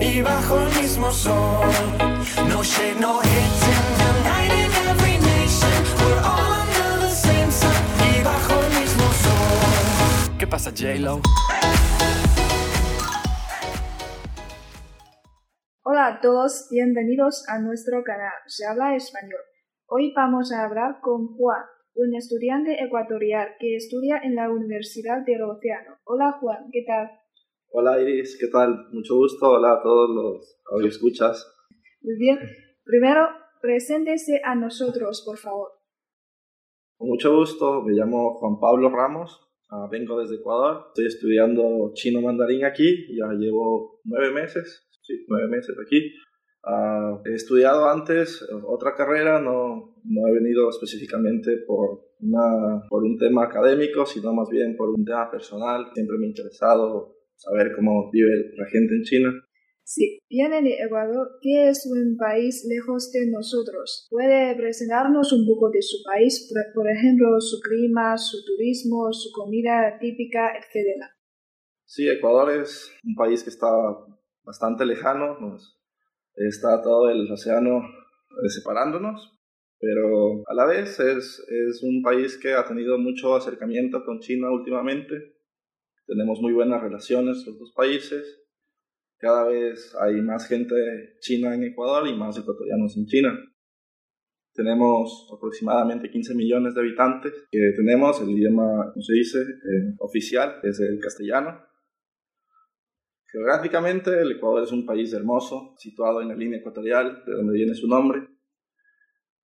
y bajo el mismo sol. No shade, no hate, uniting every nation. We're all under the same sun y bajo el mismo sol. ¿Qué pasa, J-Lo? Hola a todos, bienvenidos a nuestro canal Se habla español. Hoy vamos a hablar con Juan, un estudiante ecuatorial que estudia en la Universidad del Océano. Hola Juan, ¿qué tal? Hola Iris, ¿qué tal? Mucho gusto. Hola a todos los escuchas. Muy bien. Primero, preséntese a nosotros, por favor. Con mucho gusto, me llamo Juan Pablo Ramos, ah, vengo desde Ecuador, estoy estudiando chino mandarín aquí, ya llevo nueve meses, sí, nueve meses aquí. Ah, he estudiado antes otra carrera, no, no he venido específicamente por, una, por un tema académico, sino más bien por un tema personal. Siempre me ha interesado saber cómo vive la gente en China. Sí, viene de Ecuador, que es un país lejos de nosotros. ¿Puede presentarnos un poco de su país, por ejemplo, su clima, su turismo, su comida típica, etcétera? Sí, Ecuador es un país que está bastante lejano, nos está todo el océano eh, separándonos, pero a la vez es, es un país que ha tenido mucho acercamiento con China últimamente. Tenemos muy buenas relaciones los dos países. Cada vez hay más gente china en Ecuador y más ecuatorianos en China. Tenemos aproximadamente 15 millones de habitantes que tenemos el idioma, como se dice, eh, oficial, es el castellano Geográficamente, el Ecuador es un país hermoso, situado en la línea ecuatorial, de donde viene su nombre.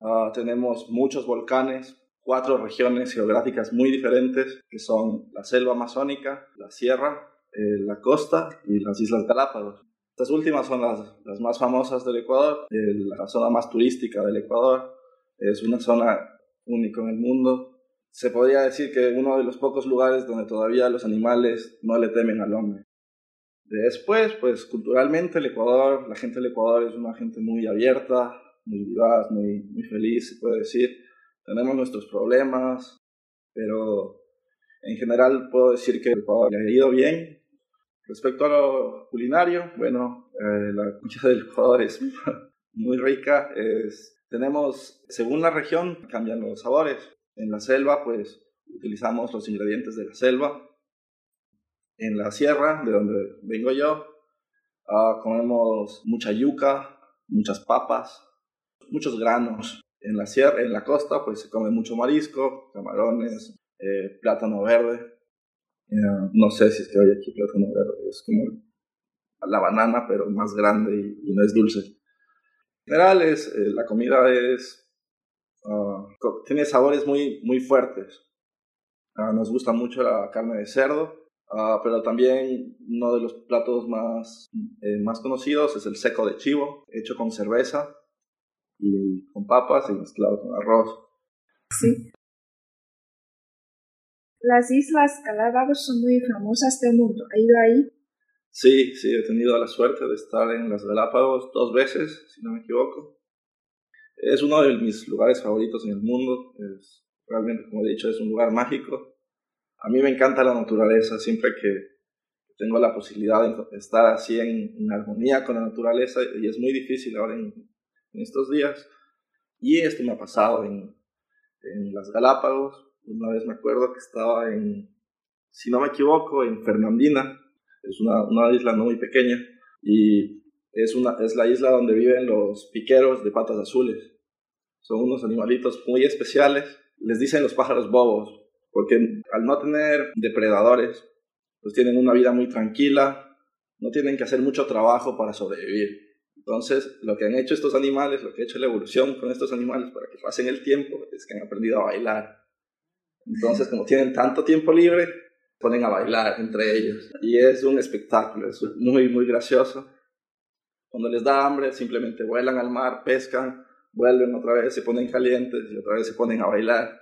Ah, tenemos muchos volcanes, cuatro regiones geográficas muy diferentes, que son la selva amazónica, la sierra, eh, la costa y las Islas Galápagos. Estas últimas son las, las más famosas del Ecuador, la zona más turística del Ecuador. Es una zona única en el mundo. Se podría decir que uno de los pocos lugares donde todavía los animales no le temen al hombre. Después, pues culturalmente el Ecuador, la gente del Ecuador es una gente muy abierta, muy vivaz, muy, muy feliz, se puede decir. Tenemos nuestros problemas, pero en general puedo decir que el Ecuador le ha ido bien. Respecto a lo culinario, bueno, eh, la comida del Ecuador es muy rica. Es, tenemos, según la región, cambian los sabores. En la selva, pues utilizamos los ingredientes de la selva en la sierra, de donde vengo yo, ah, comemos mucha yuca, muchas papas, muchos granos. En la sierra, en la costa, pues se come mucho marisco, camarones, eh, plátano verde. no sé si es que hay aquí plátano verde, es como la banana, pero más grande y, no es dulce. En general, eh, la comida es, ah, tiene sabores muy, muy fuertes. Ah, nos gusta mucho la carne de cerdo, Ah, pero también uno de los platos más, eh, más conocidos es el seco de chivo, hecho con cerveza y con papas y mezclado con arroz. Sí. Las Islas Galápagos son muy famosas del mundo. ¿Ha ido ahí? Sí, sí, he tenido la suerte de estar en las Galápagos dos veces, si no me equivoco. Es uno de mis lugares favoritos en el mundo. Es, realmente, como he dicho, es un lugar mágico a mí me encanta la naturaleza, siempre que tengo la posibilidad de estar así en, armonía con la naturaleza y es muy difícil ahora en, estos días. Y esto me ha pasado en, en, las Galápagos. Una vez me acuerdo que estaba en, si no me equivoco, en Fernandina. Es una, una isla no muy pequeña y es, una, es la isla donde viven los piqueros de patas azules. Son unos animalitos muy especiales. Les dicen los pájaros bobos porque al no tener depredadores, pues tienen una vida muy tranquila, no tienen que hacer mucho trabajo para sobrevivir. Entonces, lo que han hecho estos animales, lo que ha hecho la evolución con estos animales para que pasen el tiempo, es que han aprendido a bailar. Entonces, como tienen tanto tiempo libre, ponen a bailar entre ellos. Y es un espectáculo, es muy, muy gracioso. Cuando les da hambre, simplemente vuelan al mar, pescan, vuelven otra vez, se ponen calientes y otra vez se ponen a bailar.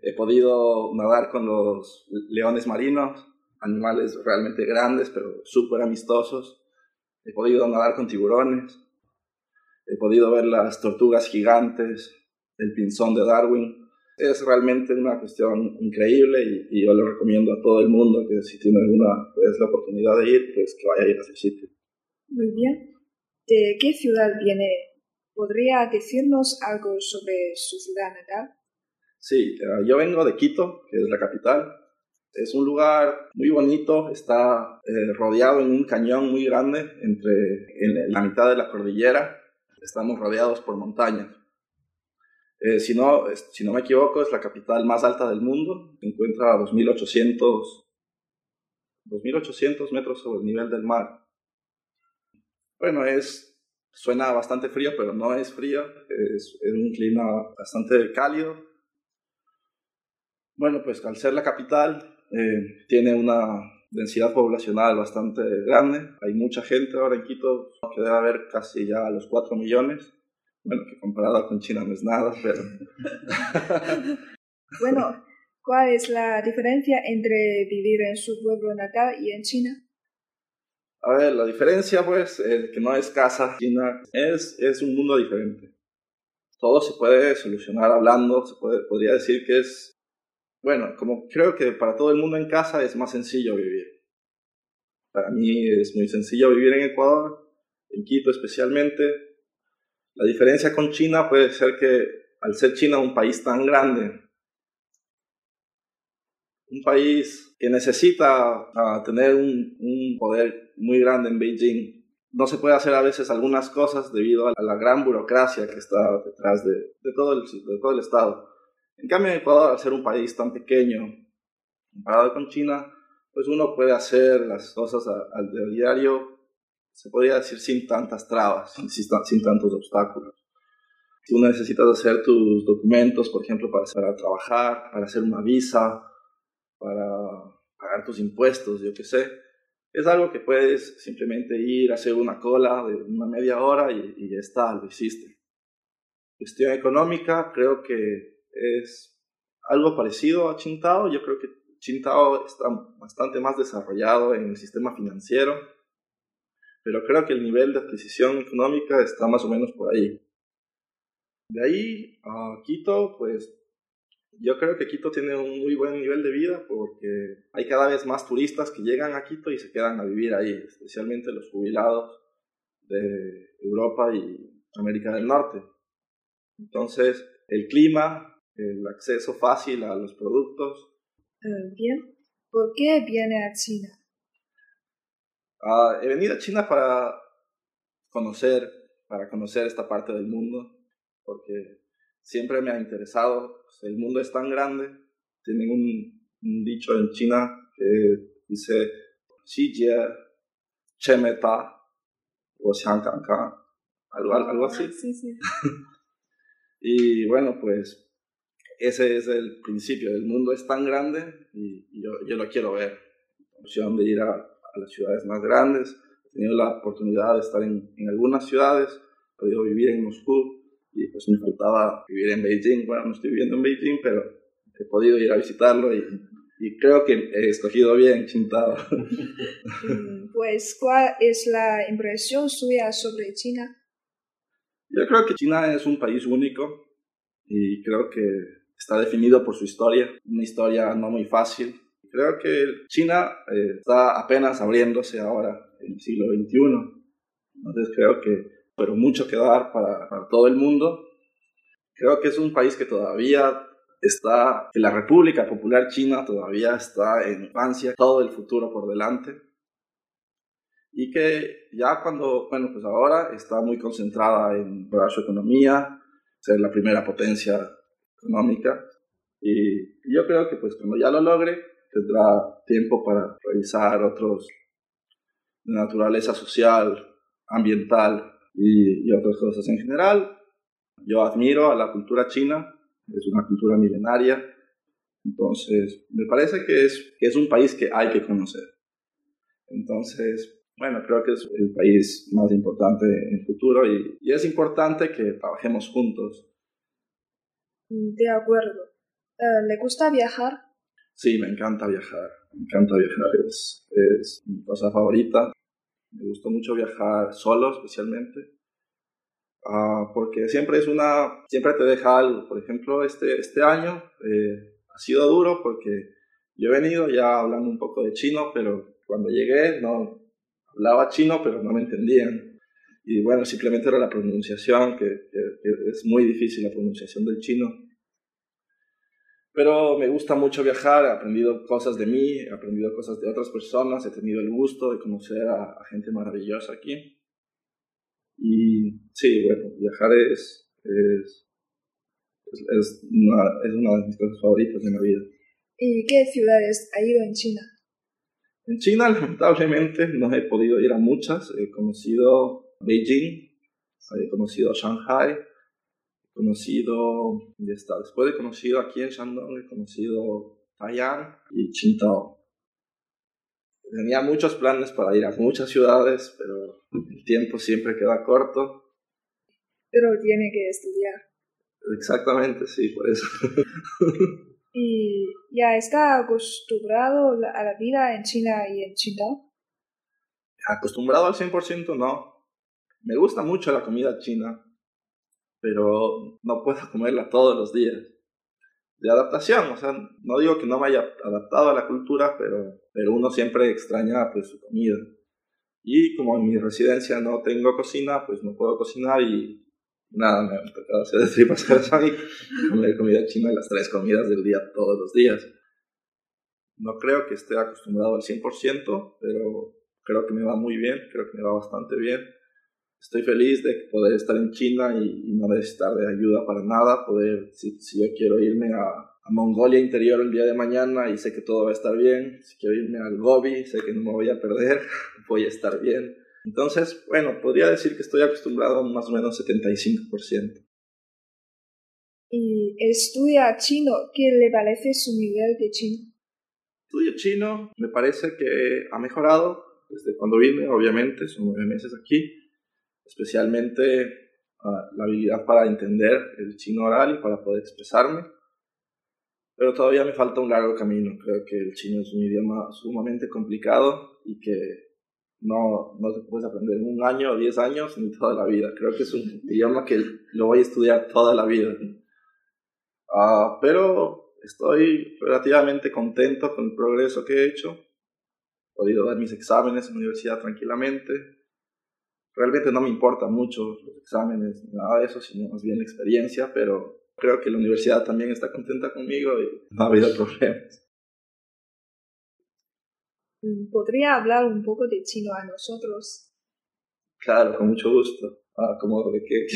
He podido nadar con los leones marinos, animales realmente grandes, pero súper amistosos. He podido nadar con tiburones. He podido ver las tortugas gigantes, el pinzón de Darwin. Es realmente una cuestión increíble y, yo lo recomiendo a todo el mundo que si tiene alguna pues, la oportunidad de ir, pues que vaya a ir a ese sitio. Muy bien. ¿De qué ciudad viene? ¿Podría decirnos algo sobre su ciudad natal? Sí, eh, yo vengo de Quito, que es la capital. Es un lugar muy bonito, está eh, rodeado en un cañón muy grande entre en la mitad de la cordillera. Estamos rodeados por montañas. Eh, si, no, si no me equivoco, es la capital más alta del mundo. Se encuentra a 2.800, 2.800 metros sobre el nivel del mar. Bueno, es, suena bastante frío, pero no es frío. Es, es un clima bastante cálido. Bueno, pues al ser la capital, eh, tiene una densidad poblacional bastante grande. Hay mucha gente ahora en Quito, que debe haber casi ya los 4 millones. Bueno, que comparado con China no es nada, pero... bueno, ¿cuál es la diferencia entre vivir en su pueblo natal y en China? A ver, la diferencia, pues, es que no es casa. China es, es un mundo diferente. Todo se puede solucionar hablando, se puede, podría decir que es bueno, como creo que para todo el mundo en casa es más sencillo vivir. Para mí es muy sencillo vivir en Ecuador, en Quito especialmente. La diferencia con China puede ser que al ser China un país tan grande, un país que necesita ah, tener un, poder muy grande en Beijing, no se puede hacer a veces algunas cosas debido a la gran burocracia que está detrás de, todo, el, de todo el Estado. En cambio, en Ecuador, al ser un país tan pequeño, comparado con China, pues uno puede hacer las cosas al diario, se podría decir, sin tantas trabas, sin, sin tantos obstáculos. Tú necesitas hacer tus documentos, por ejemplo, para, para trabajar, para hacer una visa, para pagar tus impuestos, yo qué sé, es algo que puedes simplemente ir a hacer una cola de una media hora y, y ya está, lo hiciste. Cuestión económica, creo que es algo parecido a Chintao. Yo creo que Chintao está bastante más desarrollado en el sistema financiero, pero creo que el nivel de adquisición económica está más o menos por ahí. De ahí a Quito, pues yo creo que Quito tiene un muy buen nivel de vida porque hay cada vez más turistas que llegan a Quito y se quedan a vivir ahí, especialmente los jubilados de Europa y América del Norte. Entonces, el clima el acceso fácil a los productos. Eh, bien, ¿por qué viene a China? Ah, he venido a China para conocer, para conocer esta parte del mundo, porque siempre me ha interesado. Pues, el mundo es tan grande. Tienen un, dicho en China que dice Xijie Chemeta o algo, algo así. Ah, sí, sí. y bueno, pues ese es el principio. El mundo es tan grande y, yo, yo, lo quiero ver. La opción de ir a, a, las ciudades más grandes. He tenido la oportunidad de estar en, en, algunas ciudades. He podido vivir en Moscú y pues me faltaba vivir en Beijing. Bueno, no estoy viviendo en Beijing, pero he podido ir a visitarlo y, y creo que he escogido bien Qingdao. Mm, pues, ¿cuál es la impresión suya sobre China? Yo creo que China es un país único y creo que está definido por su historia, una historia no muy fácil. Creo que China eh, está apenas abriéndose ahora en el siglo XXI, entonces creo que pero mucho que dar para, para todo el mundo. Creo que es un país que todavía está, que la República Popular China todavía está en infancia, todo el futuro por delante. Y que ya cuando, bueno, pues ahora está muy concentrada en su economía, ser la primera potencia económica. Y yo creo que pues cuando ya lo logre, tendrá tiempo para revisar otros de naturaleza social, ambiental y, otras cosas en general. Yo admiro a la cultura china, es una cultura milenaria, entonces me parece que es, que es un país que hay que conocer. Entonces, bueno, creo que es el país más importante en el futuro y, y es importante que trabajemos juntos de acuerdo. Eh, ¿Le gusta viajar? Sí, me encanta viajar. Me encanta viajar. Es, mi cosa favorita. Me gusta mucho viajar solo, especialmente. Ah, porque siempre es una, siempre te deja algo. Por ejemplo, este, este año eh, ha sido duro porque yo he venido ya hablando un poco de chino, pero cuando llegué no hablaba chino, pero no me entendían. Y bueno, simplemente era la pronunciación, que, es muy difícil la pronunciación del chino. Pero me gusta mucho viajar, he aprendido cosas de mí, he aprendido cosas de otras personas, he tenido el gusto de conocer a, gente maravillosa aquí. Y sí, bueno, viajar es, es, es, una, es una de mis cosas favoritas en la vida. ¿Y qué ciudades ha ido en China? En China, lamentablemente, no he podido ir a muchas. He conocido Beijing, he conocido Shanghai, he conocido, ya está, después he conocido aquí en Shandong, he conocido Taiwan y Qingdao. Tenía muchos planes para ir a muchas ciudades, pero el tiempo siempre queda corto. Pero tiene que estudiar. Exactamente, sí, por eso. ¿Y ya está acostumbrado a la vida en China y en China? Acostumbrado al 100% no. Me gusta mucho la comida china, pero no puedo comerla todos los días. De adaptación, o sea, no digo que no me haya adaptado a la cultura, pero, pero uno siempre extraña pues, su comida. Y como en mi residencia no tengo cocina, pues no puedo cocinar y nada, me tocado hacer de tripas corazón y comer comida china las tres comidas del día todos los días. No creo que esté acostumbrado al 100%, pero creo que me va muy bien, creo que me va bastante bien. Estoy feliz de poder estar en China y, no necesitar de ayuda para nada, poder, si, si yo quiero irme a, a, Mongolia interior el día de mañana y sé que todo va a estar bien, si quiero irme al Gobi, sé que no me voy a perder, voy a estar bien entonces, bueno, podría decir que estoy acostumbrado a más o menos 75%. ¿Y estudia chino? ¿Qué le parece su nivel de chino? Estudio chino, me parece que ha mejorado desde cuando vine, obviamente, son nueve meses aquí, especialmente uh, la habilidad para entender el chino oral y para poder expresarme. Pero todavía me falta un largo camino. Creo que el chino es un idioma sumamente complicado y que no, no se puede aprender en un año o diez años ni toda la vida. Creo que es un idioma que lo voy a estudiar toda la vida. Uh, pero estoy relativamente contento con el progreso que he hecho. He podido dar mis exámenes en la universidad tranquilamente Realmente no me importan mucho los exámenes ni nada de eso, sino más bien la experiencia, pero creo que la universidad también está contenta conmigo y no ha habido problemas. Mm, ¿Podría hablar un poco de chino a nosotros? Claro, con mucho gusto. Ah, como de qué.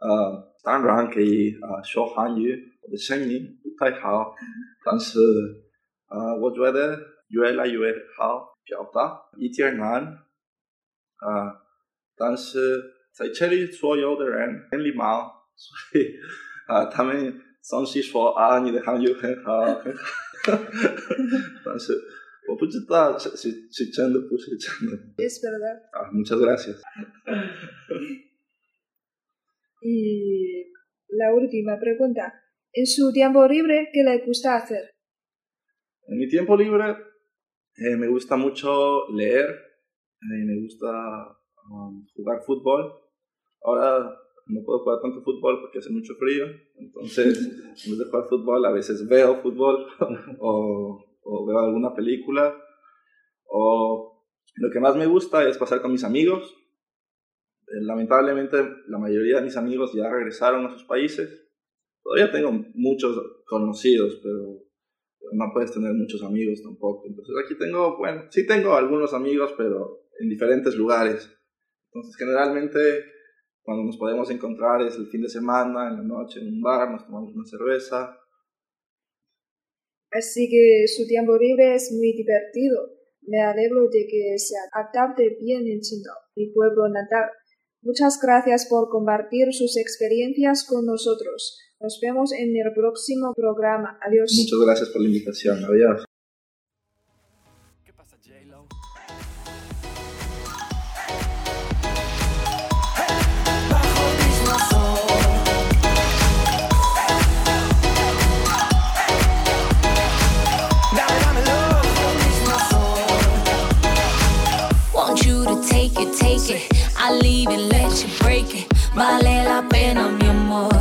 呃，当然可以啊、呃、说韩语，我的声音不太好，但是啊、呃，我觉得越来越好表达，一点难 啊、呃，但是在这里所有的人很礼貌，所以啊、呃，他们总是说啊，你的韩语很好，很好。但是我不知道是是是真的不是真的。Es verdad. Ah, muchas gracias. y la última pregunta. En su tiempo libre, ¿qué le gusta hacer? En mi tiempo libre eh, me gusta mucho leer, eh, me gusta um, jugar fútbol. Ahora no puedo jugar tanto fútbol porque hace mucho frío, entonces en vez de jugar fútbol a veces veo fútbol o, o, veo alguna película o lo que más me gusta es pasar con mis amigos. Eh, lamentablemente la mayoría de mis amigos ya regresaron a sus países. Todavía tengo muchos conocidos, pero no puedes tener muchos amigos tampoco. Entonces aquí tengo, bueno, sí tengo algunos amigos, pero en diferentes lugares. Entonces generalmente cuando nos podemos encontrar es el fin de semana, en la noche, en un bar, nos tomamos una cerveza. Así que su tiempo libre es muy divertido. Me alegro de que se adapte bien en Chino, mi pueblo natal. Muchas gracias por compartir sus experiencias con nosotros. Nos vemos en el próximo programa. Adiós. Muchas gracias por la invitación. Adiós. I'll leave it, let you break it. Vale la pena, mi amor.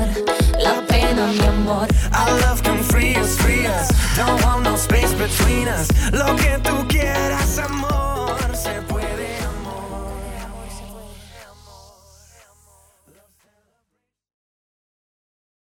La pena, mi amor. Our love can free us, free us. Don't want no space between us. Lo que tú quieras, amor.